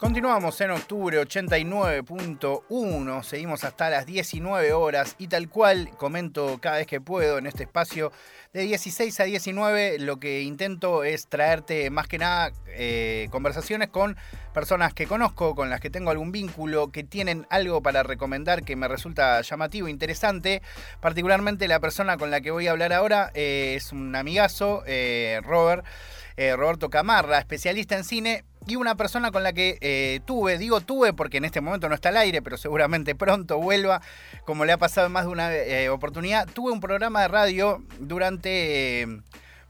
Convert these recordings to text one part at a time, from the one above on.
Continuamos en octubre 89.1, seguimos hasta las 19 horas y tal cual comento cada vez que puedo en este espacio de 16 a 19 lo que intento es traerte más que nada eh, conversaciones con personas que conozco, con las que tengo algún vínculo, que tienen algo para recomendar que me resulta llamativo, interesante. Particularmente la persona con la que voy a hablar ahora eh, es un amigazo, eh, Robert. Roberto Camarra, especialista en cine, y una persona con la que tuve, digo tuve porque en este momento no está al aire, pero seguramente pronto vuelva, como le ha pasado en más de una oportunidad, tuve un programa de radio durante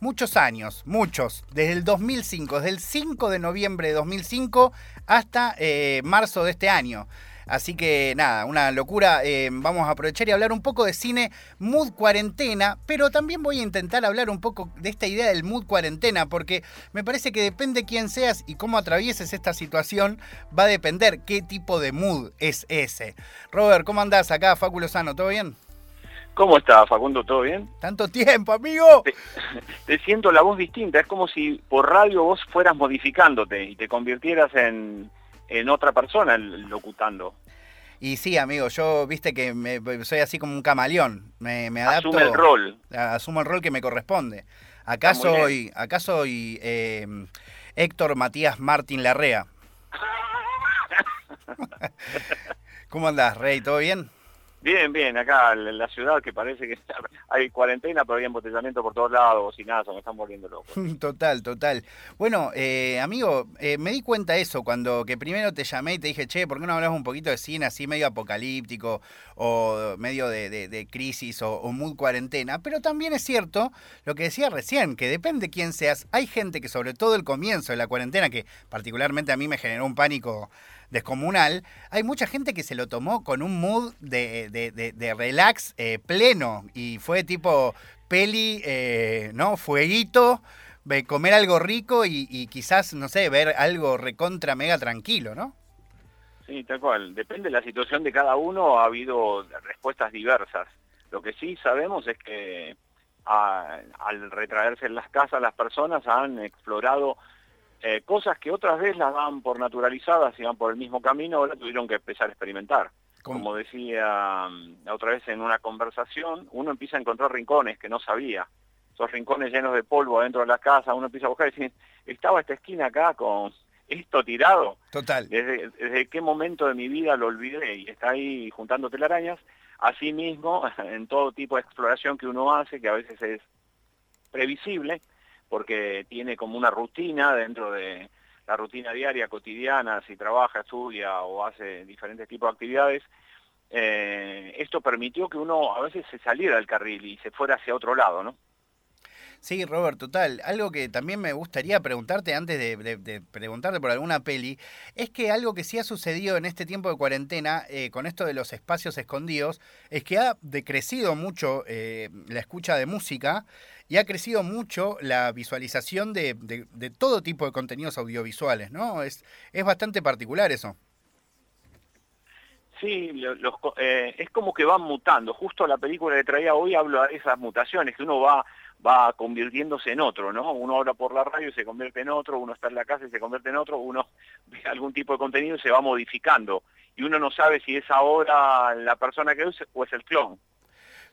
muchos años, muchos, desde el 2005, desde el 5 de noviembre de 2005 hasta marzo de este año. Así que nada, una locura. Eh, vamos a aprovechar y hablar un poco de cine mood cuarentena, pero también voy a intentar hablar un poco de esta idea del mood cuarentena, porque me parece que depende quién seas y cómo atravieses esta situación, va a depender qué tipo de mood es ese. Robert, ¿cómo andás acá, Faculo Sano? ¿Todo bien? ¿Cómo está, Facundo? ¿Todo bien? Tanto tiempo, amigo. te, siento la voz distinta. Es como si por radio vos fueras modificándote y te convirtieras en, en otra persona locutando. Y sí, amigo, yo viste que soy así como un camaleón. Me, me adapto. Asume el rol. Asumo el rol que me corresponde. Acá soy, acá soy em, Héctor Matías Martín Larrea. ¿Cómo andás, Rey? ¿Todo bien? Bien, bien, acá en la ciudad que parece que hay cuarentena, pero hay embotellamiento por todos lados, y nada, se me están volviendo locos. Total, total. Bueno, eh, amigo, eh, me di cuenta eso cuando que primero te llamé y te dije, che, ¿por qué no hablas un poquito de cine así medio apocalíptico o medio de, crisis o, o, mood cuarentena? Pero también es cierto lo que decía recién, que depende quién seas. Hay gente que sobre todo el comienzo de la cuarentena, que particularmente a mí me generó un pánico descomunal, hay mucha gente que se lo tomó con un mood de, de, relax eh, pleno y fue tipo peli, eh, ¿no? Fueguito, comer algo rico y, quizás, no sé, ver algo recontra mega tranquilo, ¿no? Sí, tal cual. Depende de la situación de cada uno, ha habido respuestas diversas. Lo que sí sabemos es que al retraerse en las casas las personas han explorado eh, cosas que otras veces las dan por naturalizadas y van por el mismo camino, ahora tuvieron que empezar a experimentar. Como decía mm, otra vez en una conversación, uno empieza a encontrar rincones que no sabía. Esos rincones llenos de polvo adentro de la casa, uno empieza a buscar y decir, estaba esta esquina acá con esto tirado. Total. Desde, desde qué momento de mi vida lo olvidé y está ahí juntando telarañas. Asimismo, en todo tipo de exploración que uno hace, que a veces es previsible, porque tiene como una rutina dentro de la rutina diaria, cotidiana, si trabaja, estudia o hace diferentes tipos de actividades, eh, esto permitió que uno a veces se saliera del carril y se fuera hacia otro lado, ¿no? Sí, Robert, total. Algo que también me gustaría preguntarte antes de, preguntarte por alguna peli, es que algo que sí ha sucedido en este tiempo de cuarentena, eh, con esto de los espacios escondidos, es que ha decrecido mucho eh, la escucha de música y ha crecido mucho la visualización de, todo tipo de contenidos audiovisuales, ¿no? Es, es bastante particular eso. Sí, los, eh, es como que van mutando. Justo la película que traía hoy habla de esas mutaciones, que uno va va convirtiéndose en otro, ¿no? Uno habla por la radio y se convierte en otro, uno está en la casa y se convierte en otro, uno ve algún tipo de contenido y se va modificando. Y uno no sabe si es ahora la persona que es o es el clon.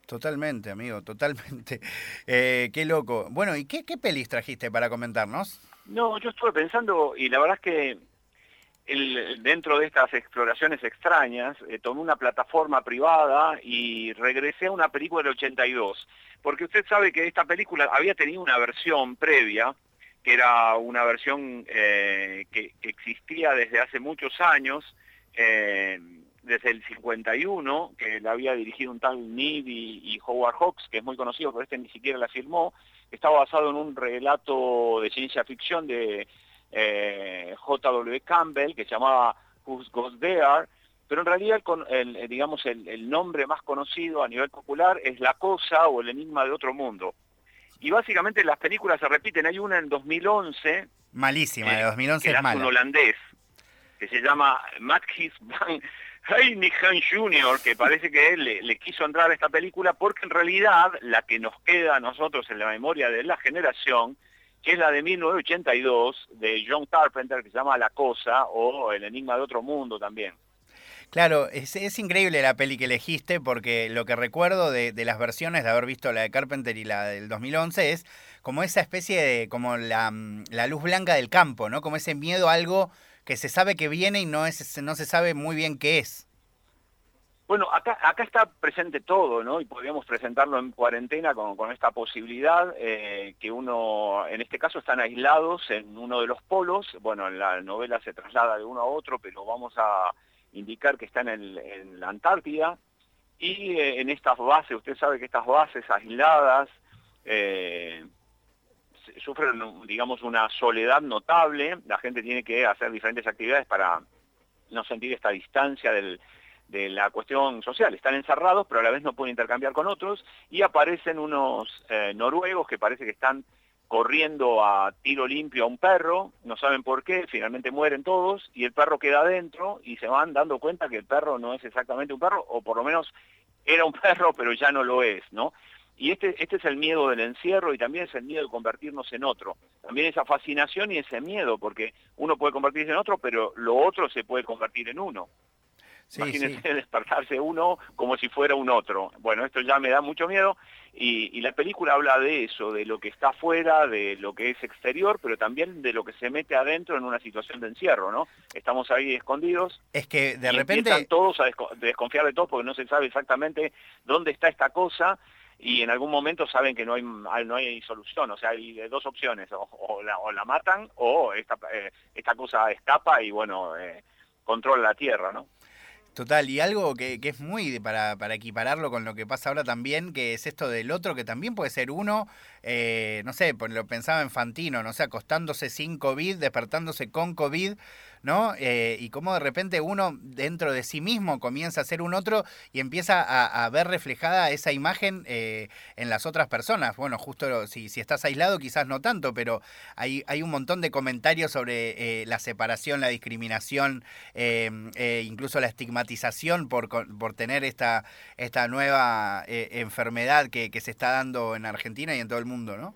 Totalmente, amigo, totalmente. Eh, qué loco. Bueno, ¿y qué, qué pelis trajiste para comentarnos? No, yo estuve pensando y la verdad es que el, dentro de estas exploraciones extrañas, eh, tomé una plataforma privada y regresé a una película del 82, porque usted sabe que esta película había tenido una versión previa, que era una versión eh, que, existía desde hace muchos años, eh, desde el 51, que la había dirigido un tal Need y, Howard Hawks, que es muy conocido, pero este ni siquiera la firmó, estaba basado en un relato de ciencia ficción de eh, J.W. Campbell, que se llamaba Who's Goes There, pero en realidad el, el digamos, el, nombre más conocido a nivel popular es La Cosa o El Enigma de Otro Mundo. Y básicamente las películas se repiten, hay una en 2011. Malísima, de 2011 es mala. un holandés, que se llama Matthijs van Heinigen Jr., que parece que él le, le, quiso entrar a esta película porque en realidad la que nos queda a nosotros en la memoria de la generación que es la de 1982 de John Carpenter, que se llama La Cosa o El Enigma de Otro Mundo también. Claro, es, increíble la peli que elegiste porque lo que recuerdo de, las versiones de haber visto la de Carpenter y la del 2011 es como esa especie de, como la, la luz blanca del campo, ¿no? Como ese miedo a algo que se sabe que viene y no, es, no se sabe muy bien qué es. Bueno, acá, está presente todo, ¿no? Y podríamos presentarlo en cuarentena con, con esta posibilidad, eh, que uno, en este caso están aislados en uno de los polos, bueno, en la novela se traslada de uno a otro, pero vamos a indicar que están en, la Antártida, y eh, en estas bases, usted sabe que estas bases aisladas eh, sufren, digamos, una soledad notable, la gente tiene que hacer diferentes actividades para no sentir esta distancia del, de la cuestión social. Están encerrados, pero a la vez no pueden intercambiar con otros, y aparecen unos eh, noruegos que parece que están corriendo a tiro limpio a un perro, no saben por qué, finalmente mueren todos, y el perro queda adentro, y se van dando cuenta que el perro no es exactamente un perro, o por lo menos era un perro, pero ya no lo es, ¿no? Y este, este es el miedo del encierro y también es el miedo de convertirnos en otro. También esa fascinación y ese miedo, porque uno puede convertirse en otro, pero lo otro se puede convertir en uno. Imagínense despertarse uno como si fuera un otro. Bueno, esto ya me da mucho miedo y, la película habla de eso, de lo que está afuera, de lo que es exterior, pero también de lo que se mete adentro en una situación de encierro, ¿no? Estamos ahí escondidos. Es que de repente... Empiezan todos a desconfiar de todo porque no se sabe exactamente dónde está esta cosa y en algún momento saben que no hay no hay solución, o sea, hay dos opciones, o, la, matan o esta, eh, esta cosa escapa y bueno, eh, controla la tierra, ¿no? Total, y algo que, que es muy para, para, equipararlo con lo que pasa ahora también, que es esto del otro, que también puede ser uno, eh, no sé, pues lo pensaba en Fantino, no sé, acostándose sin COVID, despertándose con COVID, ¿no? Eh, y cómo de repente uno dentro de sí mismo comienza a ser un otro y empieza a, ver reflejada esa imagen eh, en las otras personas. Bueno, justo si, si estás aislado quizás no tanto, pero hay, hay un montón de comentarios sobre eh, la separación, la discriminación, incluso la estigmatización por, por tener esta, esta nueva enfermedad que, que se está dando en Argentina y en todo el mundo, ¿no?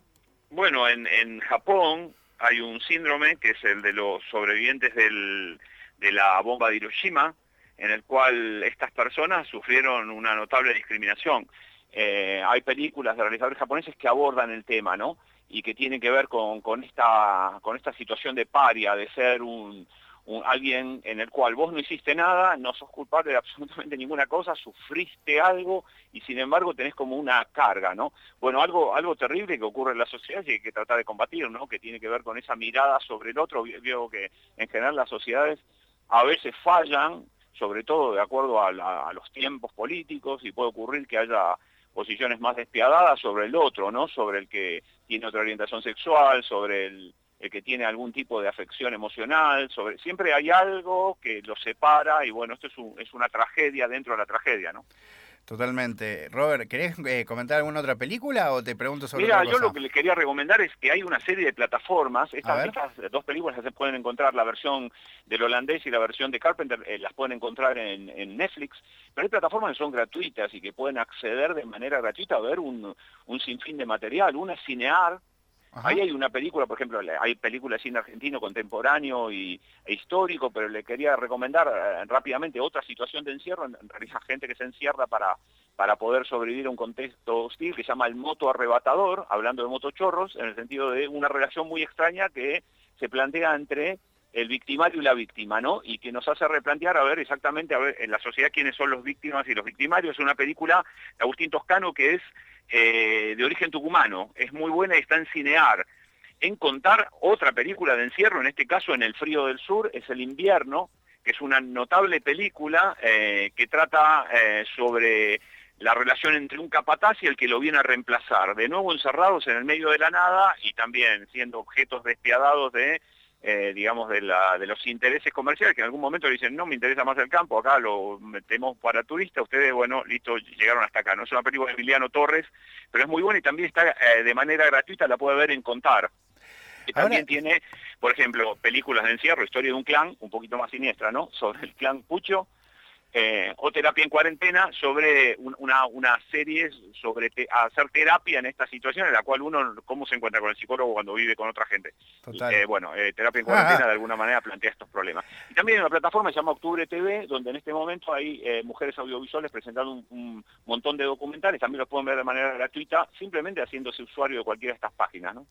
Bueno, en, en Japón hay un síndrome que es el de los sobrevivientes del, de la bomba de Hiroshima, en el cual estas personas sufrieron una notable discriminación. Eh, hay películas de realizadores japoneses que abordan el tema, ¿no? Y que tienen que ver con, con, esta, con esta situación de paria, de ser un, alguien en el cual vos no hiciste nada, no sos culpable de absolutamente ninguna cosa, sufriste algo y sin embargo tenés como una carga, ¿no? Bueno, algo, algo terrible que ocurre en la sociedad y hay que tratar de combatir, ¿no? Que tiene que ver con esa mirada sobre el otro. Veo que en general las sociedades a veces fallan, sobre todo de acuerdo a, a los tiempos políticos y puede ocurrir que haya posiciones más despiadadas sobre el otro, ¿no? Sobre el que tiene otra orientación sexual, sobre el el que tiene algún tipo de afección emocional, sobre, siempre hay algo que lo separa y bueno, esto es, es una tragedia dentro de la tragedia, ¿no? Totalmente. Robert, ¿querés eh, comentar alguna otra película o te pregunto sobre Mira, yo lo que les quería recomendar es que hay una serie de plataformas. Estas, dos películas se pueden encontrar, la versión del holandés y la versión de Carpenter, eh, las pueden encontrar en, en, Netflix. Pero hay plataformas que son gratuitas y que pueden acceder de manera gratuita a ver un, un sinfín de material. Una es Cinear, Ahí hay una película, por ejemplo, hay películas de cine argentino contemporáneo y, e histórico, pero le quería recomendar eh, rápidamente otra situación de encierro, en, realidad gente que se encierra para, para poder sobrevivir a un contexto hostil que se llama el moto arrebatador, hablando de motochorros, en el sentido de una relación muy extraña que se plantea entre el victimario y la víctima, ¿no? Y que nos hace replantear a ver exactamente a ver en la sociedad quiénes son los víctimas y los victimarios. Es una película de Agustín Toscano que es eh, de origen tucumano, es muy buena y está en cinear. En contar otra película de encierro, en este caso en El frío del sur, es El invierno, que es una notable película eh, que trata eh, sobre la relación entre un capataz y el que lo viene a reemplazar, de nuevo encerrados en el medio de la nada y también siendo objetos despiadados de eh, digamos, de, la, de los intereses comerciales, que en algún momento dicen, no, me interesa más el campo, acá lo metemos para turistas, ustedes, bueno, listo, llegaron hasta acá. No es una película de Emiliano Torres, pero es muy buena y también está eh, de manera gratuita, la puede ver en Contar. También tiene, por ejemplo, películas de encierro, historia de un clan, un poquito más siniestra, ¿no? Sobre el clan Pucho, eh, o terapia en cuarentena sobre una, una serie sobre hacer terapia en esta situación en la cual uno cómo se encuentra con el psicólogo cuando vive con otra gente. Eh, bueno, eh, terapia en cuarentena de alguna manera plantea estos problemas. Y también hay una plataforma que se llama Octubre TV, donde en este momento hay mujeres audiovisuales presentando un, un, montón de documentales, también los pueden ver de manera gratuita, simplemente haciéndose usuario de cualquiera de estas páginas. ¿no?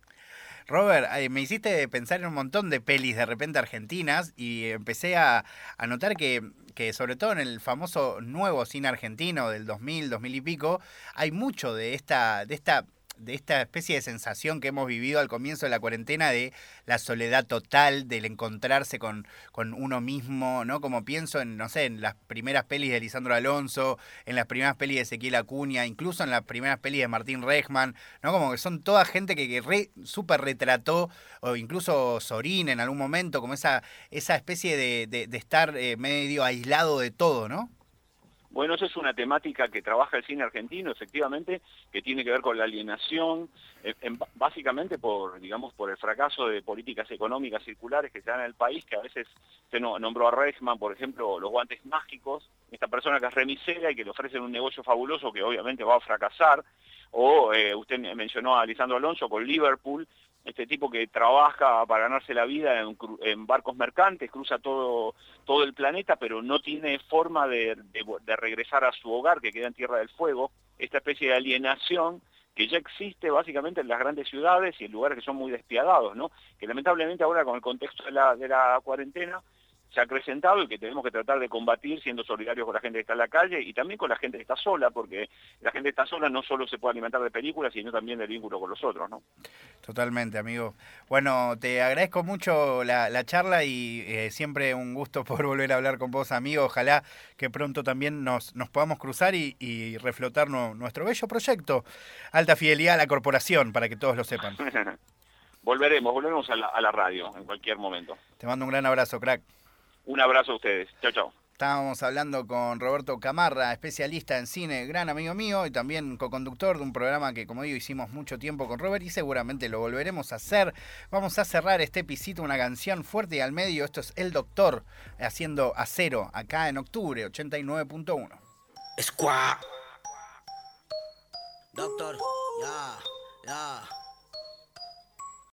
Robert, me hiciste pensar en un montón de pelis de repente argentinas y empecé a, notar que, que, sobre todo en el famoso nuevo cine argentino del 2000, 2000 y pico, hay mucho de esta, de esta de esta especie de sensación que hemos vivido al comienzo de la cuarentena de la soledad total, del encontrarse con, con uno mismo, ¿no? Como pienso en, no sé, en las primeras pelis de Lisandro Alonso, en las primeras pelis de Ezequiel Acuña, incluso en las primeras pelis de Martín Rechman, ¿no? Como que son toda gente que, que re, súper retrató, o incluso Sorín en algún momento, como esa, esa especie de, de, estar eh, medio aislado de todo, ¿no? Bueno, esa es una temática que trabaja el cine argentino, efectivamente, que tiene que ver con la alienación, básicamente por, digamos, por el fracaso de políticas económicas circulares que se dan en el país, que a veces se nombró a Reichman, por ejemplo, los guantes mágicos, esta persona que es remisera y que le ofrecen un negocio fabuloso que obviamente va a fracasar, o eh, usted mencionó a Lisandro Alonso con Liverpool, este tipo que trabaja para ganarse la vida en, barcos mercantes, cruza todo, todo el planeta, pero no tiene forma de, regresar a su hogar, que queda en Tierra del Fuego, esta especie de alienación que ya existe básicamente en las grandes ciudades y en lugares que son muy despiadados, ¿no? que lamentablemente ahora con el contexto de la, de la cuarentena se ha acrecentado y que tenemos que tratar de combatir siendo solidarios con la gente que está en la calle y también con la gente que está sola, porque la gente que está sola no solo se puede alimentar de películas, sino también del vínculo con los otros, ¿no? Totalmente, amigo. Bueno, te agradezco mucho la, charla y eh, siempre un gusto por volver a hablar con vos, amigo. Ojalá que pronto también nos, nos podamos cruzar y, reflotar nuestro bello proyecto, Alta Fidelidad a la Corporación, para que todos lo sepan. volveremos, volveremos a la, a la radio en cualquier momento. Te mando un gran abrazo, crack. Un abrazo a ustedes. Chao, chao. Estábamos hablando con Roberto Camarra, especialista en cine, gran amigo mío y también co-conductor de un programa que, como digo, hicimos mucho tiempo con Robert y seguramente lo volveremos a hacer. Vamos a cerrar este pisito, una canción fuerte y al medio. Esto es El Doctor haciendo acero acá en octubre, 89.1. Squad. Doctor, ya, ya.